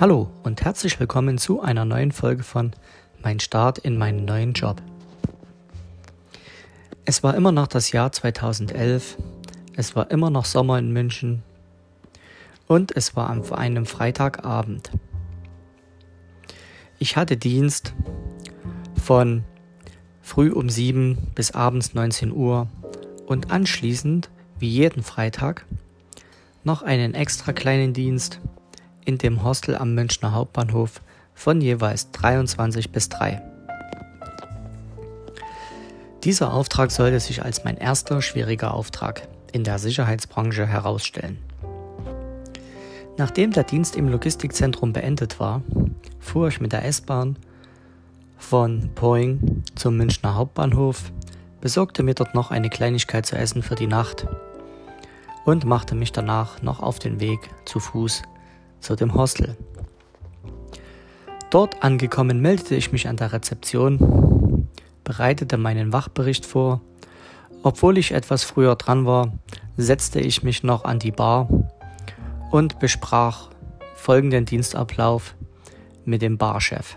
Hallo und herzlich willkommen zu einer neuen Folge von Mein Start in meinen neuen Job. Es war immer noch das Jahr 2011, es war immer noch Sommer in München und es war an einem Freitagabend. Ich hatte Dienst von früh um 7 bis abends 19 Uhr und anschließend, wie jeden Freitag, noch einen extra kleinen Dienst in dem Hostel am Münchner Hauptbahnhof von jeweils 23 bis 3. Dieser Auftrag sollte sich als mein erster schwieriger Auftrag in der Sicherheitsbranche herausstellen. Nachdem der Dienst im Logistikzentrum beendet war, fuhr ich mit der S-Bahn von Poing zum Münchner Hauptbahnhof, besorgte mir dort noch eine Kleinigkeit zu essen für die Nacht und machte mich danach noch auf den Weg zu Fuß zu dem Hostel. Dort angekommen meldete ich mich an der Rezeption, bereitete meinen Wachbericht vor. Obwohl ich etwas früher dran war, setzte ich mich noch an die Bar und besprach folgenden Dienstablauf mit dem Barchef.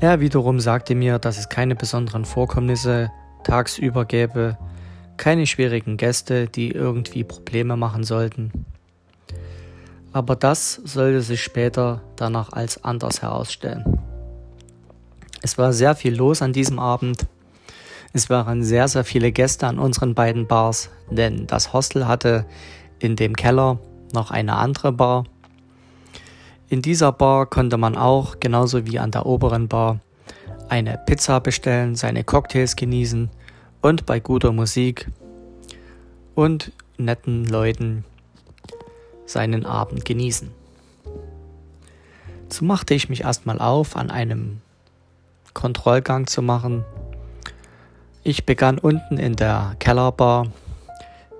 Er wiederum sagte mir, dass es keine besonderen Vorkommnisse tagsüber gäbe, keine schwierigen Gäste, die irgendwie Probleme machen sollten aber das sollte sich später danach als anders herausstellen. Es war sehr viel los an diesem Abend. Es waren sehr, sehr viele Gäste an unseren beiden Bars, denn das Hostel hatte in dem Keller noch eine andere Bar. In dieser Bar konnte man auch, genauso wie an der oberen Bar, eine Pizza bestellen, seine Cocktails genießen und bei guter Musik und netten Leuten seinen Abend genießen. So machte ich mich erstmal auf, an einem Kontrollgang zu machen. Ich begann unten in der Kellerbar,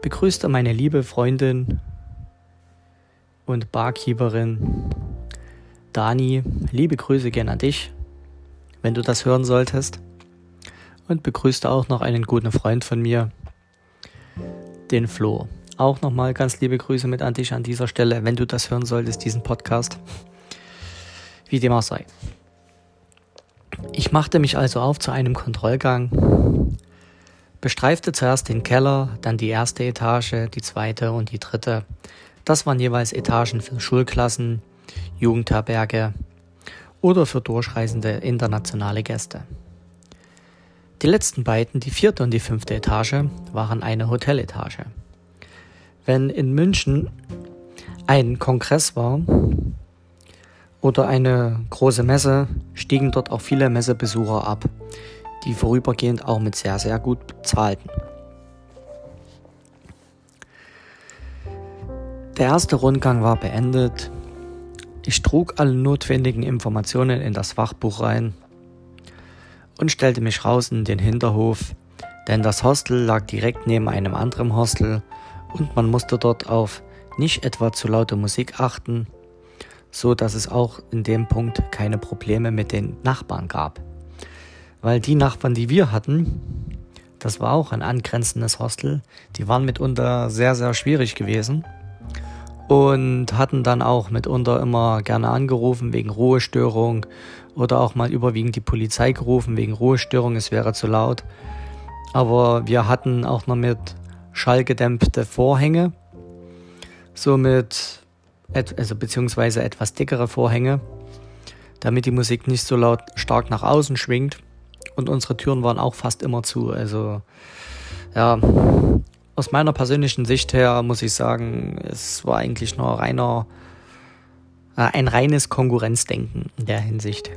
begrüßte meine liebe Freundin und Barkeeperin Dani. Liebe Grüße gern an dich, wenn du das hören solltest. Und begrüßte auch noch einen guten Freund von mir, den Flo. Auch nochmal ganz liebe Grüße mit an dich an dieser Stelle, wenn du das hören solltest, diesen Podcast. Wie dem auch sei. Ich machte mich also auf zu einem Kontrollgang, bestreifte zuerst den Keller, dann die erste Etage, die zweite und die dritte. Das waren jeweils Etagen für Schulklassen, Jugendherberge oder für durchreisende internationale Gäste. Die letzten beiden, die vierte und die fünfte Etage, waren eine Hoteletage wenn in München ein Kongress war oder eine große Messe, stiegen dort auch viele Messebesucher ab, die vorübergehend auch mit sehr, sehr gut bezahlten. Der erste Rundgang war beendet. Ich trug alle notwendigen Informationen in das Fachbuch rein und stellte mich raus in den Hinterhof, denn das Hostel lag direkt neben einem anderen Hostel und man musste dort auf nicht etwa zu laute Musik achten, so dass es auch in dem Punkt keine Probleme mit den Nachbarn gab. Weil die Nachbarn, die wir hatten, das war auch ein angrenzendes Hostel, die waren mitunter sehr, sehr schwierig gewesen und hatten dann auch mitunter immer gerne angerufen wegen Ruhestörung oder auch mal überwiegend die Polizei gerufen wegen Ruhestörung, es wäre zu laut. Aber wir hatten auch noch mit schallgedämpfte Vorhänge, somit, also beziehungsweise etwas dickere Vorhänge, damit die Musik nicht so laut stark nach außen schwingt. Und unsere Türen waren auch fast immer zu. Also ja, aus meiner persönlichen Sicht her muss ich sagen, es war eigentlich nur reiner, äh, ein reines Konkurrenzdenken in der Hinsicht.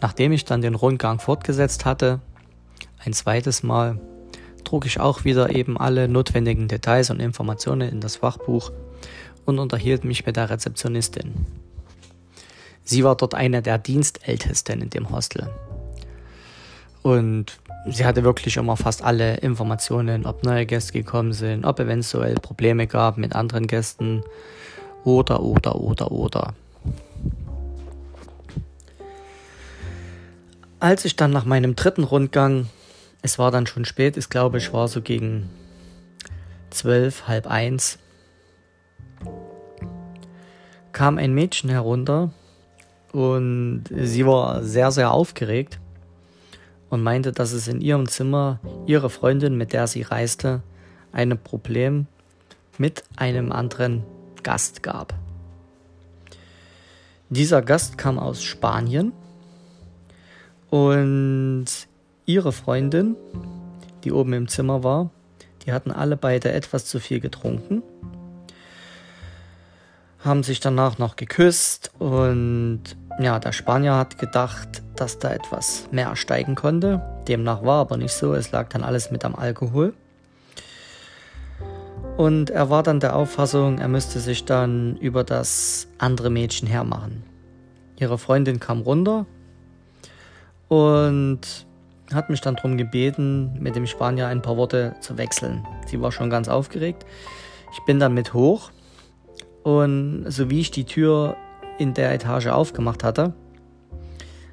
Nachdem ich dann den Rundgang fortgesetzt hatte, ein zweites Mal trug ich auch wieder eben alle notwendigen Details und Informationen in das Fachbuch und unterhielt mich mit der Rezeptionistin. Sie war dort eine der Dienstältesten in dem Hostel. Und sie hatte wirklich immer fast alle Informationen, ob neue Gäste gekommen sind, ob eventuell Probleme gab mit anderen Gästen oder, oder, oder, oder. Als ich dann nach meinem dritten Rundgang es war dann schon spät, ich glaube, ich war so gegen zwölf, halb eins, kam ein Mädchen herunter und sie war sehr, sehr aufgeregt und meinte, dass es in ihrem Zimmer ihre Freundin, mit der sie reiste, ein Problem mit einem anderen Gast gab. Dieser Gast kam aus Spanien und ihre Freundin, die oben im Zimmer war, die hatten alle beide etwas zu viel getrunken, haben sich danach noch geküsst und ja, der Spanier hat gedacht, dass da etwas mehr steigen konnte. Demnach war aber nicht so, es lag dann alles mit am Alkohol. Und er war dann der Auffassung, er müsste sich dann über das andere Mädchen hermachen. Ihre Freundin kam runter und hat mich dann darum gebeten, mit dem Spanier ein paar Worte zu wechseln. Sie war schon ganz aufgeregt. Ich bin dann mit hoch und so wie ich die Tür in der Etage aufgemacht hatte,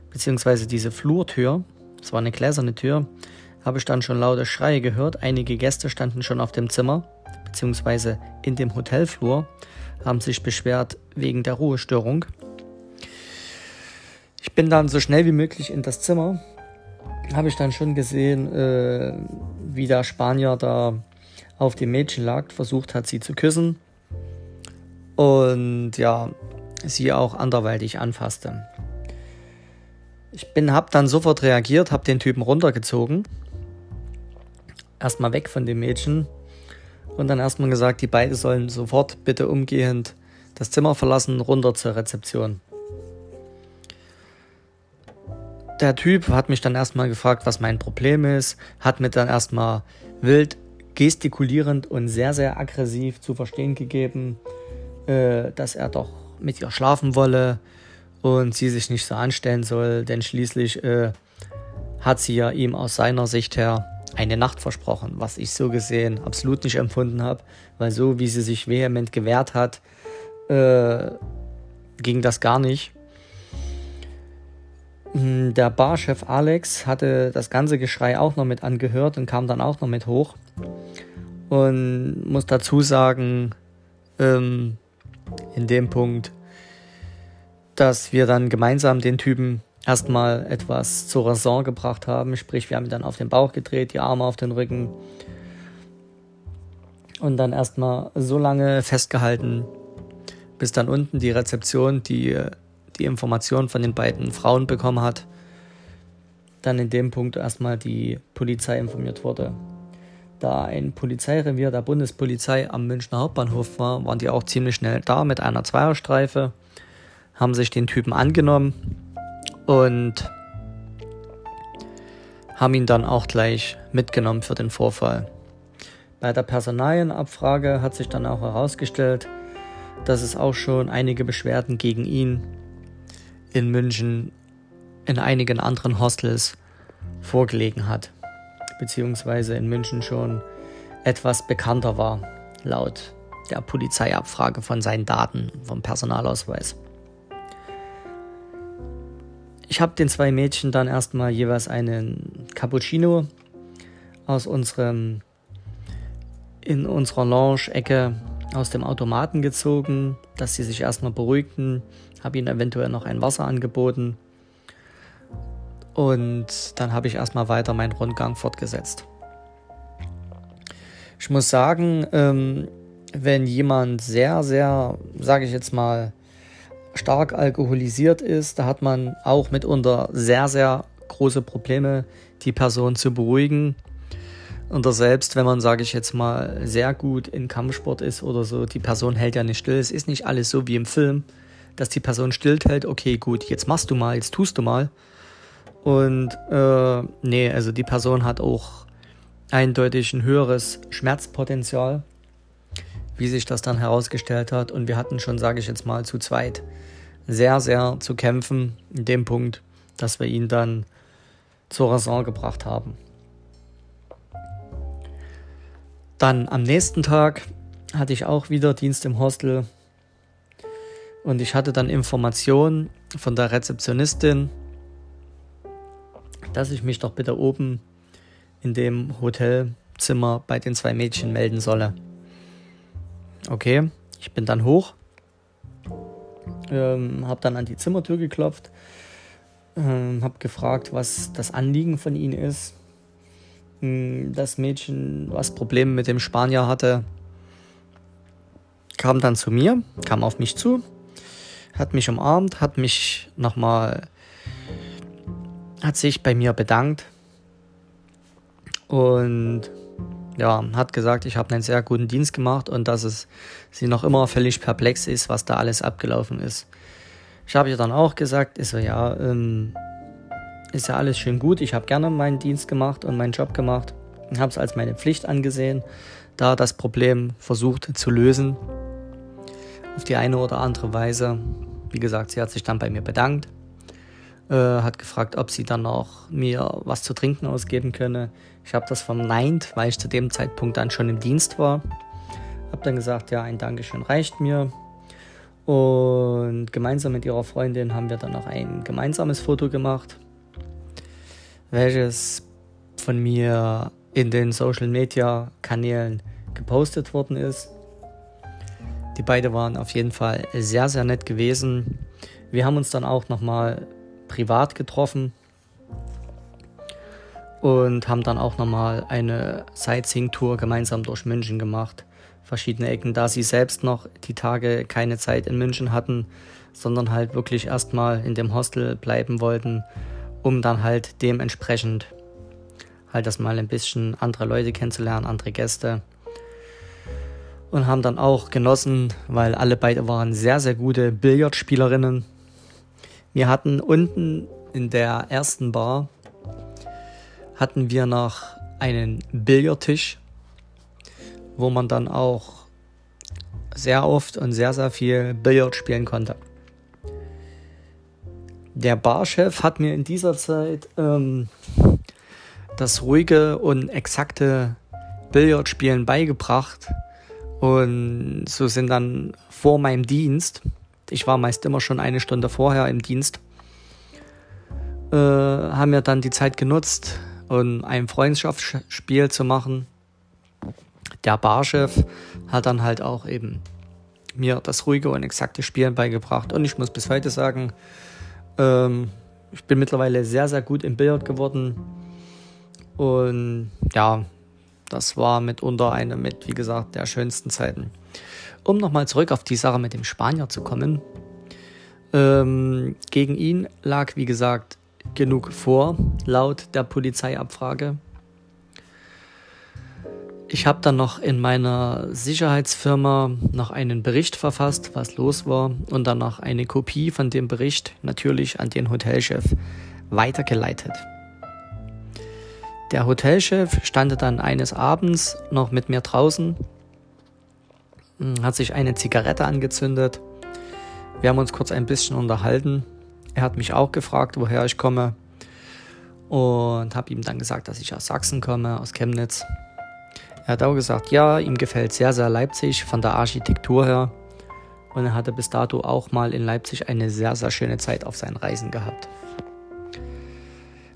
beziehungsweise diese Flurtür, es war eine gläserne Tür, habe ich dann schon laute Schreie gehört. Einige Gäste standen schon auf dem Zimmer beziehungsweise in dem Hotelflur, haben sich beschwert wegen der Ruhestörung. Ich bin dann so schnell wie möglich in das Zimmer, habe ich dann schon gesehen, äh, wie der Spanier da auf dem Mädchen lag, versucht hat, sie zu küssen und ja, sie auch anderweitig anfasste. Ich bin, habe dann sofort reagiert, habe den Typen runtergezogen, erstmal weg von dem Mädchen und dann erstmal gesagt, die beiden sollen sofort bitte umgehend das Zimmer verlassen, runter zur Rezeption. Der Typ hat mich dann erstmal gefragt, was mein Problem ist, hat mir dann erstmal wild gestikulierend und sehr, sehr aggressiv zu verstehen gegeben, äh, dass er doch mit ihr schlafen wolle und sie sich nicht so anstellen soll, denn schließlich äh, hat sie ja ihm aus seiner Sicht her eine Nacht versprochen, was ich so gesehen absolut nicht empfunden habe, weil so wie sie sich vehement gewehrt hat, äh, ging das gar nicht. Hm, der Barchef Alex hatte das ganze Geschrei auch noch mit angehört und kam dann auch noch mit hoch. Und muss dazu sagen, ähm, in dem Punkt, dass wir dann gemeinsam den Typen erstmal etwas zur Raison gebracht haben. Sprich, wir haben ihn dann auf den Bauch gedreht, die Arme auf den Rücken und dann erstmal so lange festgehalten, bis dann unten die Rezeption die, die Information von den beiden Frauen bekommen hat. Dann in dem Punkt erstmal die Polizei informiert wurde. Da ein Polizeirevier der Bundespolizei am Münchner Hauptbahnhof war, waren die auch ziemlich schnell da mit einer Zweierstreife, haben sich den Typen angenommen und haben ihn dann auch gleich mitgenommen für den Vorfall. Bei der Personalienabfrage hat sich dann auch herausgestellt, dass es auch schon einige Beschwerden gegen ihn in München in einigen anderen Hostels vorgelegen hat, beziehungsweise in München schon etwas bekannter war, laut der Polizeiabfrage von seinen Daten vom Personalausweis. Ich habe den zwei Mädchen dann erstmal jeweils einen Cappuccino aus unserem in unserer Lounge-Ecke aus dem Automaten gezogen, dass sie sich erstmal beruhigten, habe ihnen eventuell noch ein Wasser angeboten und dann habe ich erstmal weiter meinen Rundgang fortgesetzt. Ich muss sagen, ähm, wenn jemand sehr, sehr, sage ich jetzt mal, stark alkoholisiert ist, da hat man auch mitunter sehr, sehr große Probleme, die Person zu beruhigen. Und selbst wenn man, sage ich jetzt mal, sehr gut in Kampfsport ist oder so, die Person hält ja nicht still. Es ist nicht alles so wie im Film, dass die Person stillhält, okay, gut, jetzt machst du mal, jetzt tust du mal. Und äh, nee, also die Person hat auch eindeutig ein höheres Schmerzpotenzial wie sich das dann herausgestellt hat. Und wir hatten schon, sage ich jetzt mal, zu zweit sehr, sehr zu kämpfen in dem Punkt, dass wir ihn dann zur Raison gebracht haben. Dann am nächsten Tag hatte ich auch wieder Dienst im Hostel und ich hatte dann Informationen von der Rezeptionistin, dass ich mich doch bitte oben in dem Hotelzimmer bei den zwei Mädchen melden solle. Okay, ich bin dann hoch Ähm, habe dann an die Zimmertür geklopft, ähm, habe gefragt, was das Anliegen von ihnen ist. Ähm, das Mädchen, was Probleme mit dem Spanier hatte, kam dann zu mir, kam auf mich zu, hat mich umarmt, hat mich nochmal, hat sich bei mir bedankt und ja, hat gesagt, ich habe einen sehr guten Dienst gemacht und dass es sie noch immer völlig perplex ist, was da alles abgelaufen ist. Ich habe ihr dann auch gesagt, ist so, ja, ähm, ist ja alles schön gut. Ich habe gerne meinen Dienst gemacht und meinen Job gemacht und habe es als meine Pflicht angesehen, da das Problem versucht zu lösen. Auf die eine oder andere Weise. Wie gesagt, sie hat sich dann bei mir bedankt, äh, hat gefragt, ob sie dann auch mir was zu trinken ausgeben könne. Ich habe das verneint, weil ich zu dem Zeitpunkt dann schon im Dienst war. Habe dann gesagt, ja, ein Dankeschön reicht mir. Und gemeinsam mit ihrer Freundin haben wir dann noch ein gemeinsames Foto gemacht, welches von mir in den Social Media Kanälen gepostet worden ist. Die beiden waren auf jeden Fall sehr, sehr nett gewesen. Wir haben uns dann auch nochmal privat getroffen und haben dann auch nochmal eine Sightseeing-Tour gemeinsam durch München gemacht. Verschiedene Ecken, da sie selbst noch die Tage keine Zeit in München hatten, sondern halt wirklich erstmal in dem Hostel bleiben wollten, um dann halt dementsprechend halt das mal ein bisschen andere Leute kennenzulernen, andere Gäste. Und haben dann auch genossen, weil alle beide waren sehr, sehr gute Billardspielerinnen. Wir hatten unten in der ersten Bar hatten wir noch einen Billardtisch, wo man dann auch sehr oft und sehr, sehr viel Billard spielen konnte. Der Barchef hat mir in dieser Zeit ähm, das ruhige und exakte Billardspielen beigebracht. Und so sind dann vor meinem Dienst, ich war meist immer schon eine Stunde vorher im Dienst, äh, haben wir dann die Zeit genutzt, und ein Freundschaftsspiel zu machen. Der Barchef hat dann halt auch eben mir das ruhige und exakte Spielen beigebracht. Und ich muss bis heute sagen, ähm, ich bin mittlerweile sehr, sehr gut im Billard geworden. Und ja, das war mitunter eine mit, wie gesagt, der schönsten Zeiten. Um nochmal zurück auf die Sache mit dem Spanier zu kommen. Ähm, gegen ihn lag, wie gesagt, genug vor, laut der Polizeiabfrage. Ich habe dann noch in meiner Sicherheitsfirma noch einen Bericht verfasst, was los war, und dann noch eine Kopie von dem Bericht natürlich an den Hotelchef weitergeleitet. Der Hotelchef stand dann eines Abends noch mit mir draußen, hat sich eine Zigarette angezündet. Wir haben uns kurz ein bisschen unterhalten er hat mich auch gefragt, woher ich komme und habe ihm dann gesagt, dass ich aus Sachsen komme, aus Chemnitz. Er hat auch gesagt, ja, ihm gefällt sehr, sehr Leipzig von der Architektur her. Und er hatte bis dato auch mal in Leipzig eine sehr, sehr schöne Zeit auf seinen Reisen gehabt.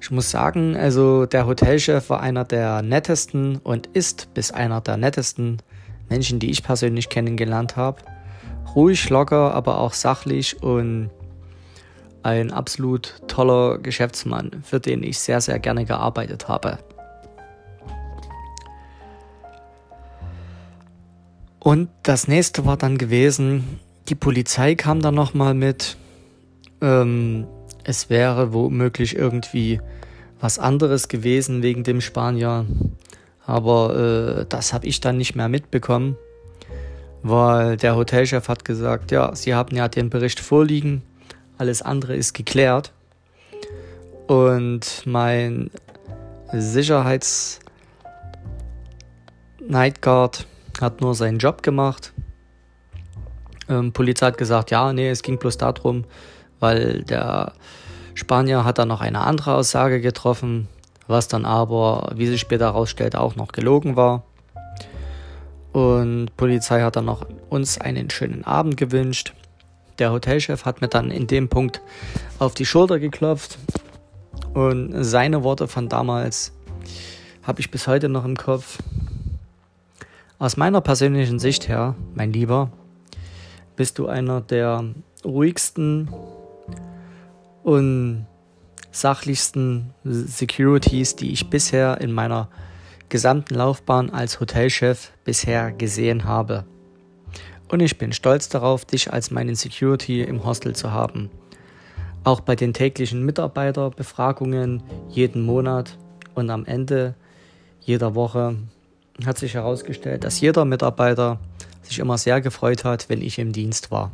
Ich muss sagen, also der Hotelchef war einer der nettesten und ist bis einer der nettesten Menschen, die ich persönlich kennengelernt habe. Ruhig, locker, aber auch sachlich und ein absolut toller Geschäftsmann, für den ich sehr, sehr gerne gearbeitet habe. Und das nächste war dann gewesen, die Polizei kam dann nochmal mit, ähm, es wäre womöglich irgendwie was anderes gewesen wegen dem Spanier. Aber äh, das habe ich dann nicht mehr mitbekommen, weil der Hotelchef hat gesagt, ja, Sie haben ja den Bericht vorliegen, alles andere ist geklärt. Und mein Sicherheits Nightguard hat nur seinen Job gemacht. Ähm, Polizei hat gesagt, ja, nee, es ging bloß darum, weil der Spanier hat dann noch eine andere Aussage getroffen, was dann aber, wie sich später herausstellte, auch noch gelogen war. Und Polizei hat dann noch uns einen schönen Abend gewünscht. Der Hotelchef hat mir dann in dem Punkt auf die Schulter geklopft und seine Worte von damals habe ich bis heute noch im Kopf. Aus meiner persönlichen Sicht her, mein Lieber, bist du einer der ruhigsten und sachlichsten Securities, die ich bisher in meiner gesamten Laufbahn als Hotelchef bisher gesehen habe. Und ich bin stolz darauf, dich als meinen Security im Hostel zu haben. Auch bei den täglichen Mitarbeiterbefragungen jeden Monat und am Ende jeder Woche hat sich herausgestellt, dass jeder Mitarbeiter sich immer sehr gefreut hat, wenn ich im Dienst war.